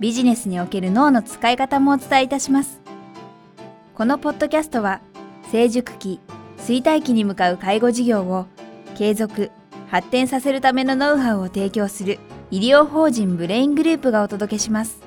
ビジネスにおける脳の使い方もお伝えいたします。このポッドキャストは成熟期、衰退期に向かう介護事業を継続、発展させるためのノウハウを提供する医療法人ブレイングループがお届けします。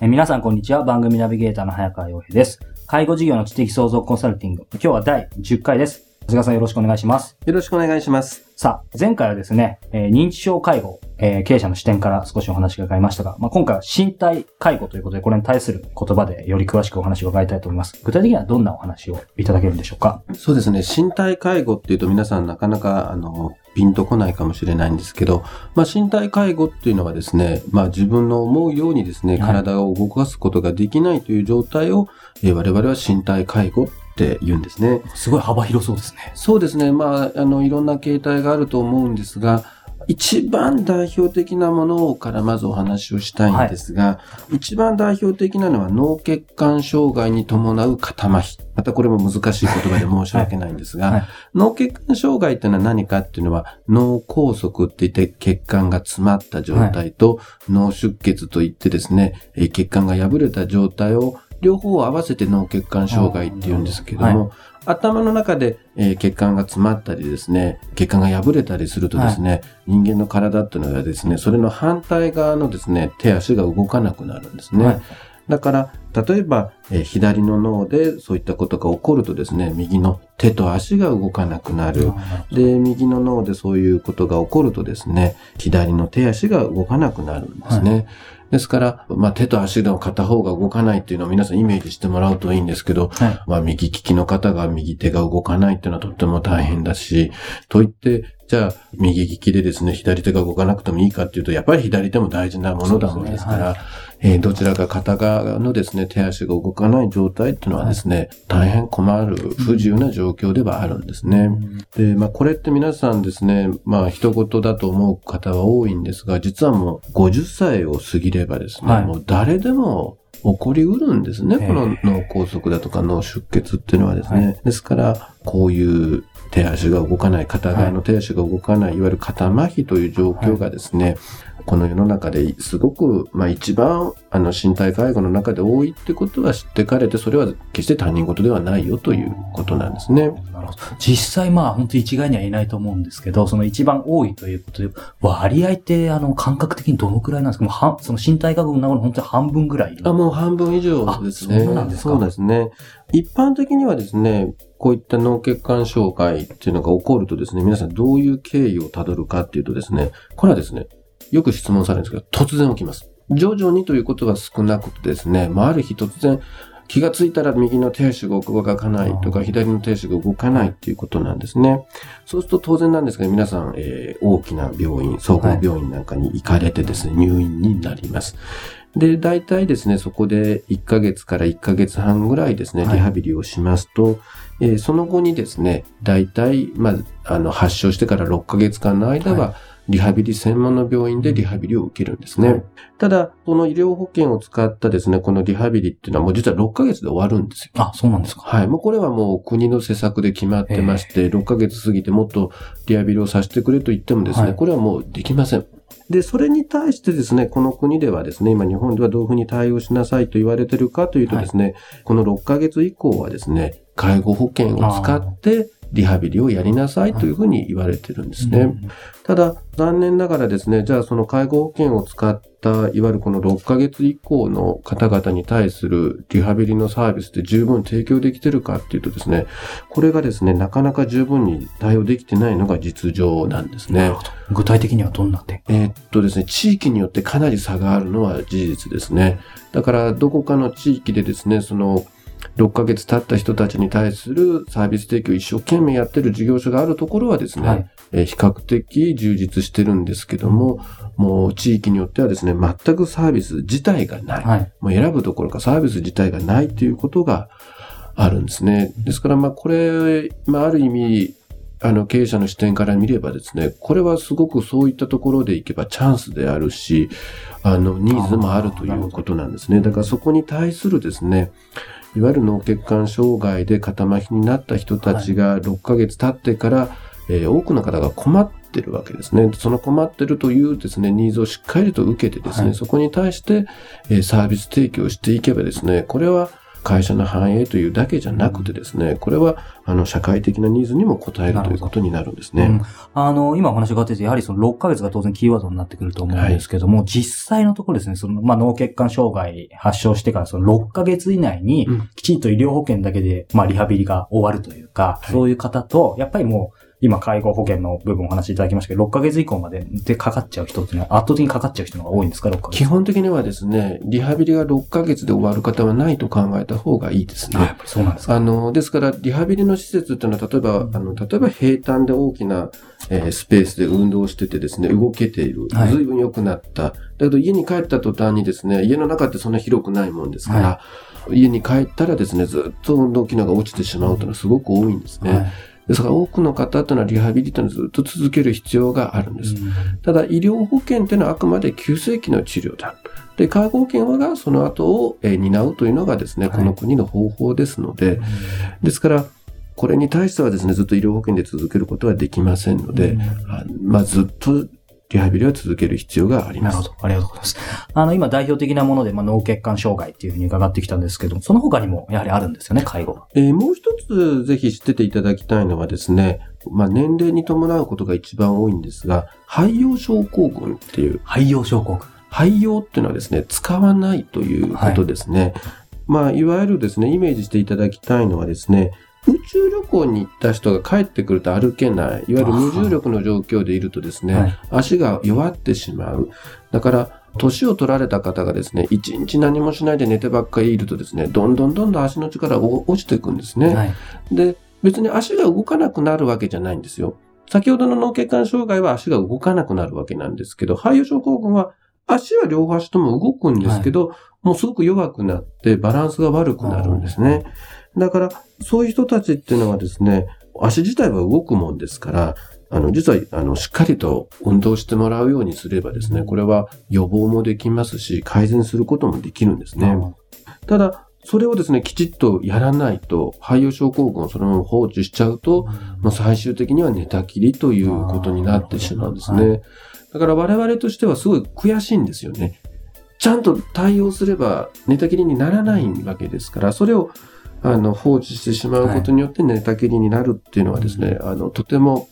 え皆さんこんにちは。番組ナビゲーターの早川洋平です。介護事業の知的創造コンサルティング。今日は第10回です。長谷川さんよろしくお願いします。よろしくお願いします。さあ、前回はですね、えー、認知症介護、えー、経営者の視点から少しお話が伺いましたが、まあ、今回は身体介護ということで、これに対する言葉でより詳しくお話を伺いたいと思います。具体的にはどんなお話をいただけるんでしょうか？そうですね、身体介護っていうと皆さんなかなか、あの、ピンとこないかもしれないんですけど、まあ、身体介護っていうのはですね、まあ、自分の思うようにですね、体を動かすことができないという状態を、えー、我々は身体介護って言うんですね。すごい幅広そうですね。そうですね。まあ、あの、いろんな形態があると思うんですが、一番代表的なものからまずお話をしたいんですが、はい、一番代表的なのは脳血管障害に伴う肩麻痺。またこれも難しい言葉で申し訳ないんですが、はいはい、脳血管障害っていうのは何かっていうのは脳梗塞って言って血管が詰まった状態と、脳出血といってですね、血管が破れた状態を両方を合わせて脳血管障害って言うんですけども、頭の中で、えー、血管が詰まったりですね、血管が破れたりするとですね、はい、人間の体っていうのはですね、それの反対側のですね、手足が動かなくなるんですね。はい、だから、例えば、えー、左の脳でそういったことが起こるとですね、右の手と足が動かなくなる。で、右の脳でそういうことが起こるとですね、左の手足が動かなくなるんですね。はい。ですから、まあ、手と足の片方が動かないっていうのを皆さんイメージしてもらうといいんですけど、はい、まあ、右利きの方が右手が動かないっていうのはとっても大変だし、と言って、じゃあ、右利きでですね、左手が動かなくてもいいかっていうと、やっぱり左手も大事なものだもんですから、えー、どちらか片側のですね、手足が動かない状態っていうのはですね、はい、大変困る、不自由な状況ではあるんですね。で、まあ、これって皆さんですね、まあ、人事だと思う方は多いんですが、実はもう50歳を過ぎればですね、はい、もう誰でも起こりうるんですね。この脳梗塞だとか脳出血っていうのはですね。はい、ですから、こういう手足が動かない、片側の手足が動かない、いわゆる肩麻痺という状況がですね、この世の中ですごく、まあ一番、あの、身体介護の中で多いってことは知ってかれて、それは決して他人事ではないよということなんですね。なるほど。実際まあ本当一概にはいないと思うんですけど、その一番多いということで、割合ってあの感覚的にどのくらいなんですか？もうはその身体介護の中の本当に半分ぐらいあ、もう半分以上ですね。そうなんですか？そうですね。一般的にはですね、こういった脳血管障害っていうのが起こるとですね、皆さんどういう経緯をたどるかっていうとですね、これはですね、よく質問されるんですけど、突然起きます。徐々にということは少なくてですね、まあ、ある日突然、気がついたら右の手足が動かないとか、左の手足が動かないっていうことなんですね。そうすると当然なんですが、皆さん、えー、大きな病院、総合病院なんかに行かれてですね、入院になります。で、大体ですね、そこで1ヶ月から1ヶ月半ぐらいですね、リハビリをしますと、はい、えー、その後にですね、大体、まあ、あの、発症してから6ヶ月間の間は、はいリハビリ専門の病院でリハビリを受けるんですね。ただ、この医療保険を使ったですね、このリハビリっていうのはもう実は6ヶ月で終わるんですよ。あ、そうなんですかはい。もうこれはもう国の施策で決まってまして、6ヶ月過ぎてもっとリハビリをさせてくれと言ってもですね、はい、これはもうできません。で、それに対してですね、この国ではですね、今日本ではどういうふうに対応しなさいと言われてるかというとですね、はい、この6ヶ月以降はですね、介護保険を使ってリハビリをやりなさいというふうに言われてるんですね。ただ、残念ながらですね、じゃあその介護保険を使った、いわゆるこの6ヶ月以降の方々に対するリハビリのサービスって十分提供できてるかっていうとですね、これがですね、なかなか十分に対応できてないのが実情なんですね。具体的にはどんな点？えー、っとですね、地域によってかなり差があるのは事実ですね。だから、どこかの地域でですね、その、6ヶ月経った人たちに対するサービス提供を一生懸命やってる事業所があるところはですね、はいえー比較的充実してるんですけども、もう地域によってはですね、全くサービス自体がない。はい。もう選ぶどころかサービス自体がないということがあるんですね。ですから、まあ、これ、まあ、ある意味、あの、経営者の視点から見ればですね、これはすごくそういったところでいけばチャンスであるし、あの、ニーズもあるということなんですね。だからそこに対するですね、いわゆる脳血管障害で肩麻痺になった人たちが6ヶ月経ってから、えー多くの方が困ってるわけですね。その困ってるというですね、ニーズをしっかりと受けてですね、はいそこに対して、えーサービス提供していけばですね、これは会社の繁栄というだけじゃなくてですね、これはあの社会的なニーズにも応えるということになるんですね。うん。あの、今お話があってて、やはりその6ヶ月が当然キーワードになってくると思うんですけども、実際のところですね、その、まあ、脳血管障害発症してからその6ヶ月以内にうん、きちんと医療保険だけで、まあ、リハビリが終わるというか、はい。そういう方と、やっぱりもう、今、介護保険の部分お話しいただきましたけど、6ヶ月以降まででかかっちゃう人っていうのは圧倒的にかかっちゃう人が多いんですか、6ヶ月。基本的にはですね、リハビリが6ヶ月で終わる方はないと考えた方がいいですあ、やっね。ぱりそうなんですか。あの、ですから、リハビリの施設っていうのは、例えば、あの、例えば平坦で大きな、えースペースで運動しててですね、動けている。はい随分良くなった。だけど、家に帰った途端にですね、家の中ってそんな広くないもんですから、家に帰ったらですね、ずっと運動機能が落ちてしまうというのはすごく多いんですね。はいですから、多くの方というのはリハビリというのをずっと続ける必要があるんです。ただ、医療保険というのはあくまで急性期の治療だ。で、介護保険がその後を、えー担うというのがですね、はいこの国の方法ですので、ですから、これに対してはですね、ずっと医療保険で続けることはできませんので、うんあまあ、ずっとリハビリは続ける必要があります。なるほど。ありがとうございます。あの、今代表的なもので、まあ、脳血管障害っていうふうに伺ってきたんですけども、その他にもやはりあるんですよね、介護。えーもう一つぜひ知ってていただきたいのはですね、まあ、年齢に伴うことが一番多いんですが、肺葉症候群っていう、肺葉症候群。肺葉っていうのはですね、使わないということですね。まあ、いわゆるですね、イメージしていただきたいのはですね、宇宙旅行に行った人が帰ってくると歩けない、いわゆる無重力の状況でいるとですね、はい足が弱ってしまう。だから、年を取られた方がですね、一日何もしないで寝てばっかりいるとですね、どんどんどんどん足の力が落ちていくんですね。はい。で、別に足が動かなくなるわけじゃないんですよ。先ほどの脳血管障害は足が動かなくなるわけなんですけど、肺葉症候群は足は両足とも動くんですけど、もうすごく弱くなってバランスが悪くなるんですね。だから、そういう人たちっていうのはですね、足自体は動くもんですから、あの、実は、あの、しっかりと運動してもらうようにすればですね、これは予防もできますし、改善することもできるんですね。ただ、それをですね、きちっとやらないと、肺葉症候群をそのまま放置しちゃうと、まあ、最終的には寝たきりということになってしまうんですね。だから我々としてはすごい悔しいんですよね。ちゃんと対応すれば寝たきりにならないわけですから、それをあの放置してしまうことによって寝たきりになるっていうのはですね、あの、とても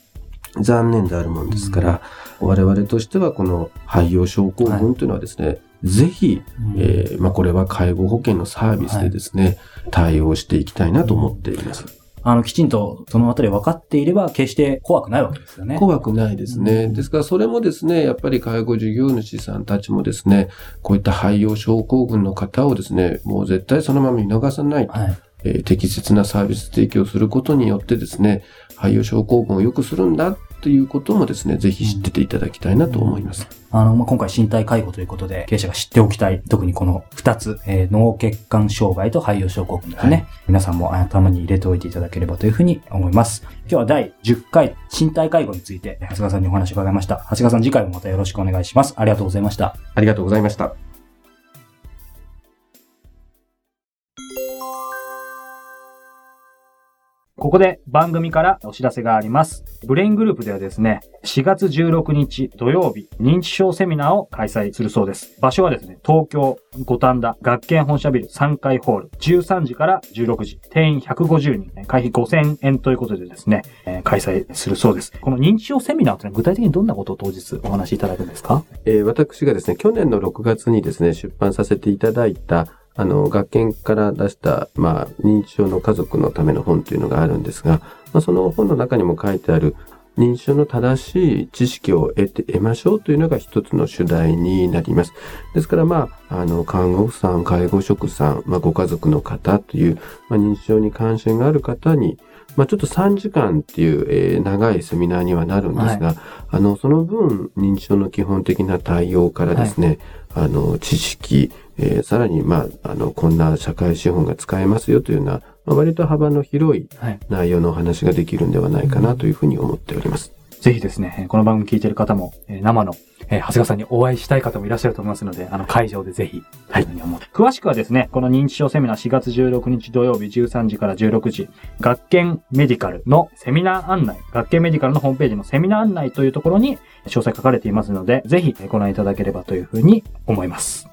残念であるもんですから、我々としてはこの肺葉症候群というのはですね、ぜひ、うんえーまあ、これは介護保険のサービスでですね、対応していきたいなと思っています。あの、きちんとそのあたり分かっていれば、決して怖くないわけですよね。怖くないですね。うんですから、それもですね、やっぱり介護事業主さんたちもですね、こういった肺葉症候群の方をですね、もう絶対そのまま見逃さない、はい。えー適切なサービス提供することによってですね、肺葉症候群を良くするんだっていうこともですね、ぜひ知ってていただきたいなと思います。あの、まあ、今回身体介護ということで、経営者が知っておきたい、特にこの二つ、えー脳血管障害と肺葉症候群ですね。はい皆さんも頭に入れておいていただければというふうに思います。今日は第10回、身体介護について、長谷川さんにお話を伺いました。長谷川さん、次回もまたよろしくお願いします。ありがとうございました。ありがとうございました。ここで番組からお知らせがあります。ブレイングループではですね、4月16日土曜日、認知症セミナーを開催するそうです。場所はですね、東京五反田学研本社ビル3階ホール、13時から16時、定員150人、会費5000円ということでですね、えー開催するそうです。この認知症セミナーというのは具体的にどんなことを当日お話しいただくんですか？えー私がですね、去年の6月にですね、出版させていただいた、あの、学研から出した、まあ、認知症の家族のための本というのがあるんですが、まあ、その本の中にも書いてある、認知症の正しい知識を得て、得ましょうというのが一つの主題になります。ですから、まあ、あの、看護婦さん、介護職さん、まあ、ご家族の方という、まあ、認知症に関心がある方に、まあ、ちょっと3時間っていう、えー、長いセミナーにはなるんですが、はい、あの、その分、認知症の基本的な対応からですね、はい、あの、知識、えー、さらに、まあ、あの、こんな社会資本が使えますよというような、まあ、割と幅の広い内容のお話ができるんではないかなというふうに思っております。ぜひですね、この番組聞いている方も、生の、えー、長谷川さんにお会いしたい方もいらっしゃると思いますので、あの、会場でぜひ、はい。詳しくはですね、この認知症セミナー4月16日土曜日13時から16時、学研メディカルのセミナー案内、学研メディカルのホームページのセミナー案内というところに詳細書かれていますので、ぜひご覧いただければというふうに思います。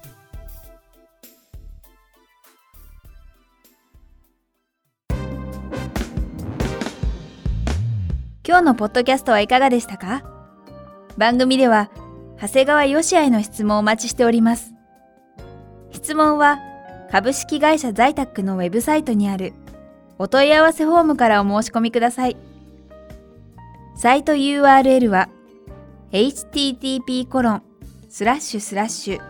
今日のポッドキャストはいかがでしたか？番組では、長谷川よしへの質問をお待ちしております。質問は、株式会社在宅のウェブサイトにあるお問い合わせフォームからお申し込みください。サイト URL は http コロンスラッシュスラッシュ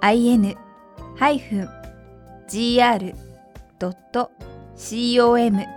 brain-gr.com